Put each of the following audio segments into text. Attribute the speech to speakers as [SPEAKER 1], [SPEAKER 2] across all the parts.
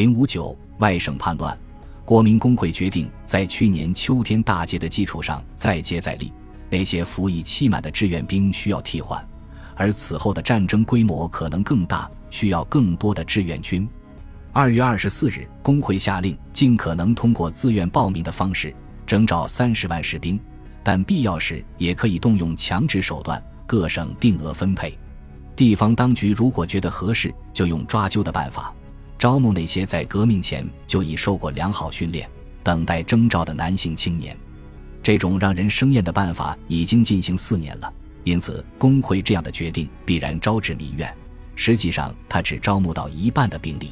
[SPEAKER 1] 零五九外省叛乱，国民工会决定在去年秋天大捷的基础上再接再厉。那些服役期满的志愿兵需要替换，而此后的战争规模可能更大，需要更多的志愿军。二月二十四日，工会下令尽可能通过自愿报名的方式征召三十万士兵，但必要时也可以动用强制手段，各省定额分配。地方当局如果觉得合适，就用抓阄的办法，招募那些在革命前就已受过良好训练、等待征召的男性青年。这种让人生厌的办法已经进行四年了，因此工会这样的决定必然招致民怨。实际上，他只招募到一半的兵力。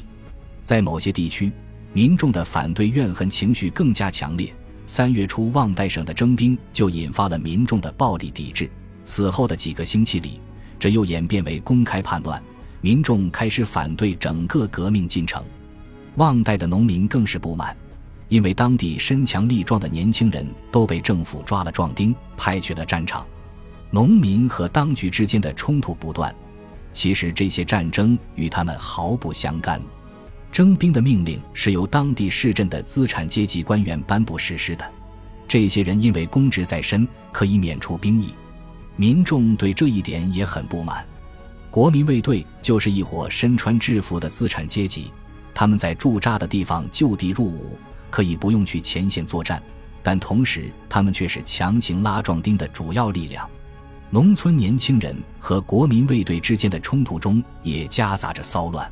[SPEAKER 1] 在某些地区，民众的反对怨恨情绪更加强烈。三月初，旺代省的征兵就引发了民众的暴力抵制。此后的几个星期里，这又演变为公开叛乱，民众开始反对整个革命进程。旺代的农民更是不满。因为当地身强力壮的年轻人都被政府抓了壮丁，派去了战场，农民和当局之间的冲突不断。其实这些战争与他们毫不相干。征兵的命令是由当地市镇的资产阶级官员颁布实施的，这些人因为公职在身，可以免除兵役。民众对这一点也很不满。国民卫队就是一伙身穿制服的资产阶级，他们在驻扎的地方就地入伍。可以不用去前线作战，但同时他们却是强行拉壮丁的主要力量。农村年轻人和国民卫队之间的冲突中也夹杂着骚乱。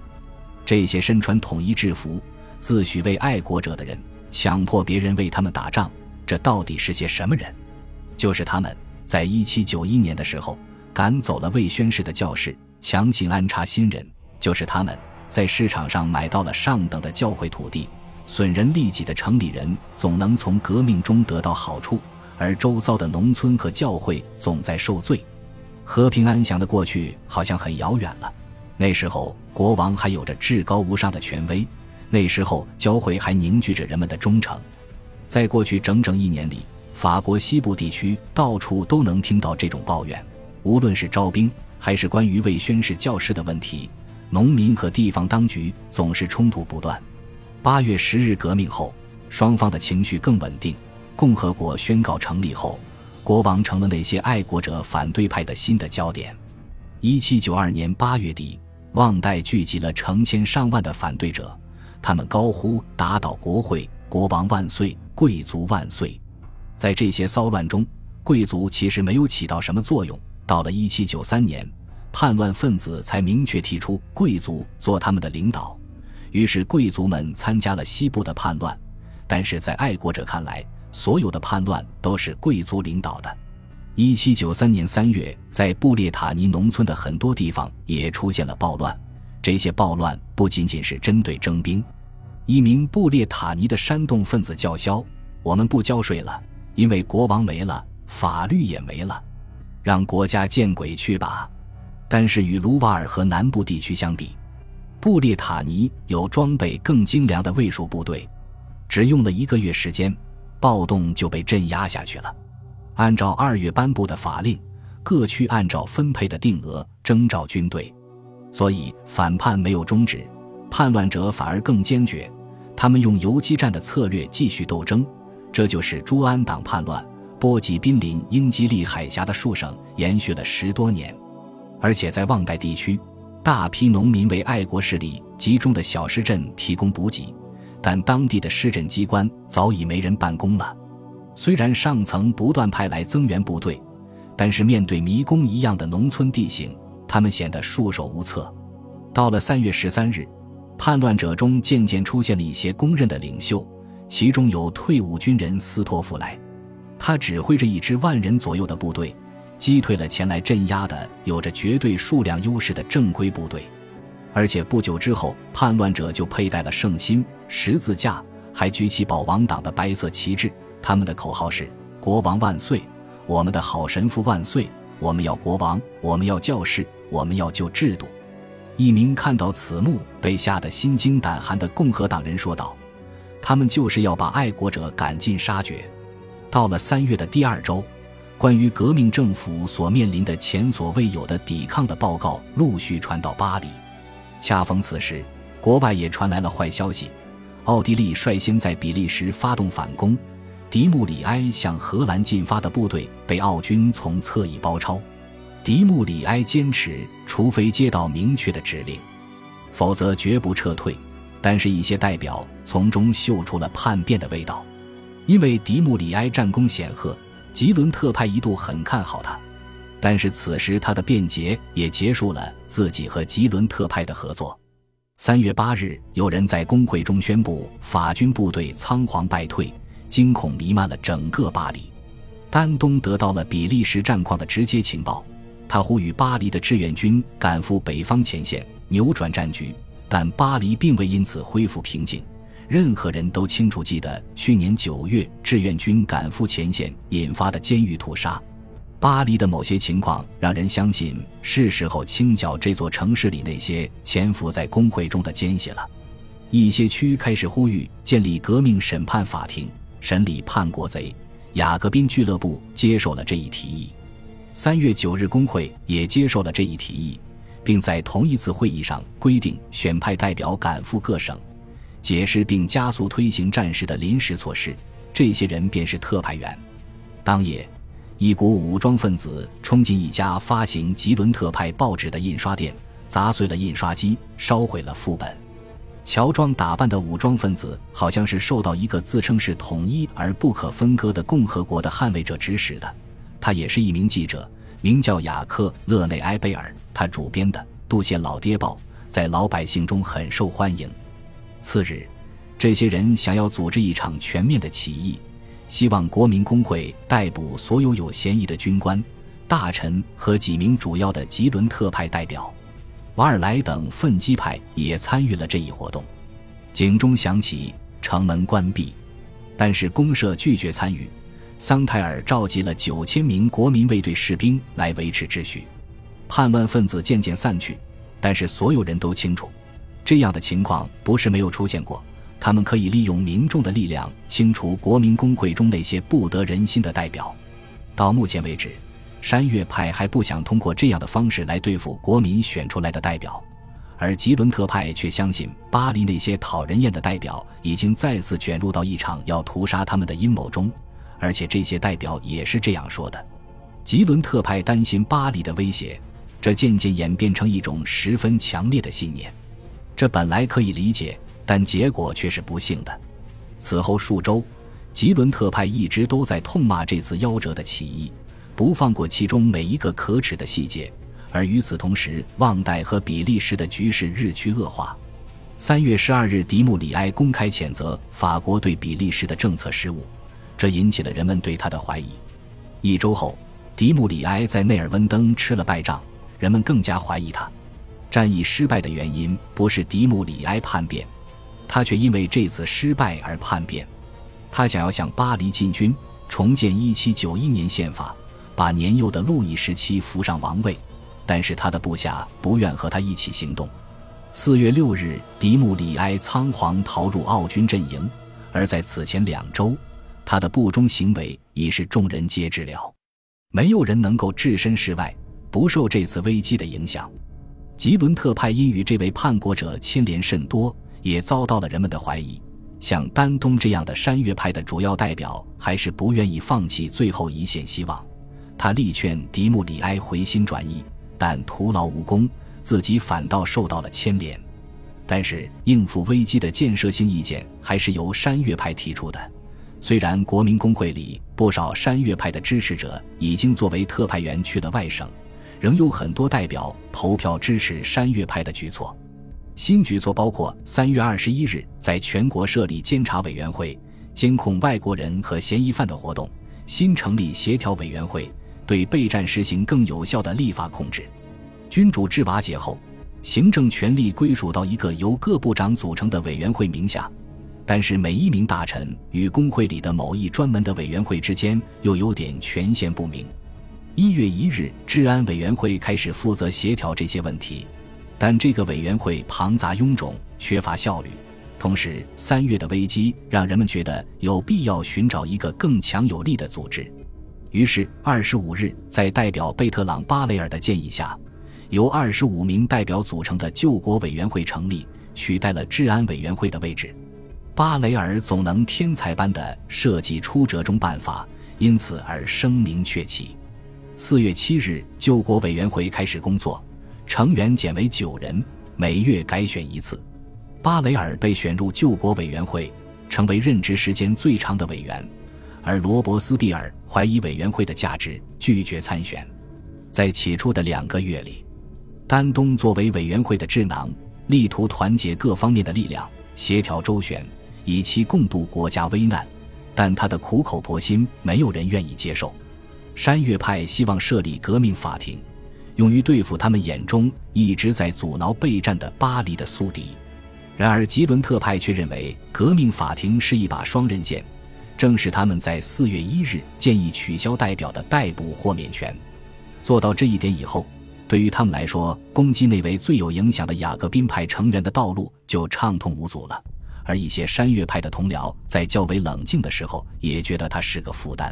[SPEAKER 1] 这些身穿统一制服、自诩为爱国者的人，强迫别人为他们打仗，这到底是些什么人？就是他们在一七九一年的时候赶走了未宣誓的教士，强行安插新人；就是他们在市场上买到了上等的教会土地。损人利己的城里人总能从革命中得到好处，而周遭的农村和教会总在受罪。和平安详的过去好像很遥远了。那时候国王还有着至高无上的权威，那时候教会还凝聚着人们的忠诚。在过去整整一年里，法国西部地区到处都能听到这种抱怨，无论是招兵还是关于为宣誓教师的问题，农民和地方当局总是冲突不断。八月十日革命后，双方的情绪更稳定。共和国宣告成立后，国王成了那些爱国者反对派的新的焦点。一七九二年八月底，旺代聚集了成千上万的反对者，他们高呼“打倒国会，国王万岁，贵族万岁”。在这些骚乱中，贵族其实没有起到什么作用。到了一七九三年，叛乱分子才明确提出贵族做他们的领导。于是，贵族们参加了西部的叛乱，但是在爱国者看来，所有的叛乱都是贵族领导的。一七九三年三月，在布列塔尼农村的很多地方也出现了暴乱。这些暴乱不仅仅是针对征兵。一名布列塔尼的煽动分子叫嚣：“我们不交税了，因为国王没了，法律也没了，让国家见鬼去吧！”但是与卢瓦尔河南部地区相比，布列塔尼有装备更精良的卫戍部队，只用了一个月时间，暴动就被镇压下去了。按照二月颁布的法令，各区按照分配的定额征召军队，所以反叛没有终止，叛乱者反而更坚决。他们用游击战的策略继续斗争，这就是朱安党叛乱，波及濒临英吉利海峡的数省，延续了十多年，而且在旺代地区。大批农民为爱国势力集中的小市镇提供补给，但当地的市镇机关早已没人办公了。虽然上层不断派来增援部队，但是面对迷宫一样的农村地形，他们显得束手无策。到了三月十三日，叛乱者中渐渐出现了一些公认的领袖，其中有退伍军人斯托夫莱，他指挥着一支万人左右的部队。击退了前来镇压的有着绝对数量优势的正规部队，而且不久之后，叛乱者就佩戴了圣心、十字架，还举起保王党的白色旗帜。他们的口号是“国王万岁，我们的好神父万岁，我们要国王，我们要教士，我们要旧制度。”一名看到此幕被吓得心惊胆寒的共和党人说道：“他们就是要把爱国者赶尽杀绝。”到了三月的第二周。关于革命政府所面临的前所未有的抵抗的报告陆续传到巴黎。恰逢此时，国外也传来了坏消息：奥地利率先在比利时发动反攻，迪穆里埃向荷兰进发的部队被奥军从侧翼包抄。迪穆里埃坚持，除非接到明确的指令，否则绝不撤退。但是，一些代表从中嗅出了叛变的味道，因为迪穆里埃战功显赫，吉伦特派一度很看好他。但是此时他的辩解也结束了自己和吉伦特派的合作。三月八日，有人在工会中宣布法军部队仓皇败退，惊恐弥漫了整个巴黎。丹东得到了比利时战况的直接情报，他呼吁巴黎的志愿军赶赴北方前线，扭转战局。但巴黎并未因此恢复平静。任何人都清楚记得去年九月志愿军赶赴前线引发的监狱屠杀。巴黎的某些情况让人相信是时候清剿这座城市里那些潜伏在工会中的奸细了。一些区开始呼吁建立革命审判法庭，审理叛国贼。雅各宾俱乐部接受了这一提议。三月九日，工会也接受了这一提议。并在同一次会议上规定选派代表赶赴各省，解释并加速推行战时的临时措施。这些人便是特派员。当夜，一股武装分子冲进一家发行吉伦特派报纸的印刷店，砸碎了印刷机，烧毁了副本。乔装打扮的武装分子好像是受到一个自称是统一而不可分割的共和国的捍卫者指使的。他也是一名记者。名叫雅克·勒内埃贝尔，他主编的《杜谢老爹报》在老百姓中很受欢迎。次日，这些人想要组织一场全面的起义，希望国民工会逮捕所有有嫌疑的军官、大臣和几名主要的吉伦特派代表。瓦尔莱等奋击派也参与了这一活动。警钟响起，城门关闭，但是公社拒绝参与。桑泰尔召集了九千名国民卫队士兵来维持秩序，叛乱分子渐渐散去，但是所有人都清楚，这样的情况不是没有出现过。他们可以利用民众的力量清除国民工会中那些不得人心的代表。到目前为止，山岳派还不想通过这样的方式来对付国民选出来的代表，而吉伦特派却相信巴黎那些讨人厌的代表已经再次卷入到一场要屠杀他们的阴谋中。而且这些代表也是这样说的。吉伦特派担心巴黎的威胁，这渐渐演变成一种十分强烈的信念。这本来可以理解，但结果却是不幸的。此后数周，吉伦特派一直都在痛骂这次夭折的起义，不放过其中每一个可耻的细节。而与此同时，旺代和比利时的局势日趋恶化。三月十二日，迪穆里埃公开谴责法国对比利时的政策失误。这引起了人们对他的怀疑。一周后，迪穆里埃在内尔温登吃了败仗，人们更加怀疑他。战役失败的原因不是迪穆里埃叛变，他却因为这次失败而叛变。他想要向巴黎进军，重建1791年宪法，把年幼的路易十七扶上王位。但是他的部下不愿和他一起行动。四月六日，迪穆里埃仓皇逃入奥军阵营，而在此前两周。他的不忠行为已是众人皆知了，没有人能够置身事外，不受这次危机的影响。吉伦特派因与这位叛国者牵连甚多，也遭到了人们的怀疑。像丹东这样的山岳派的主要代表，还是不愿意放弃最后一线希望。他力劝迪穆里埃回心转意，但徒劳无功，自己反倒受到了牵连。但是应付危机的建设性意见，还是由山岳派提出的。虽然国民工会里不少山岳派的支持者已经作为特派员去了外省，仍有很多代表投票支持山岳派的举措。新举措包括三月二十一日在全国设立监察委员会，监控外国人和嫌疑犯的活动；新成立协调委员会，对备战实行更有效的立法控制。君主制瓦解后，行政权力归属到一个由各部长组成的委员会名下。但是每一名大臣与工会里的某一专门的委员会之间又有点权限不明。一月一日，治安委员会开始负责协调这些问题，但这个委员会庞杂臃肿，缺乏效率。同时，三月的危机让人们觉得有必要寻找一个更强有力的组织。于是，二十五日，在代表贝特朗·巴雷尔的建议下，由二十五名代表组成的救国委员会成立。取代了治安委员会的位置。巴雷尔总能天才般的设计出折中办法，因此而声名鹊起。四月七日，救国委员会开始工作，成员减为九人，每月改选一次。巴雷尔被选入救国委员会，成为任职时间最长的委员，而罗伯斯庇尔怀疑委员会的价值，拒绝参选。在起初的两个月里，丹东作为委员会的智囊，力图团结各方面的力量，协调周旋。以期共度国家危难，但他的苦口婆心没有人愿意接受。山岳派希望设立革命法庭，用于对付他们眼中一直在阻挠备战的巴黎的宿敌。然而吉伦特派却认为革命法庭是一把双刃剑，正是他们在四月一日建议取消代表的逮捕豁免权。做到这一点以后，对于他们来说，攻击那位最有影响的雅各宾派成员的道路就畅通无阻了。而一些山岳派的同僚在较为冷静的时候，也觉得他是个负担。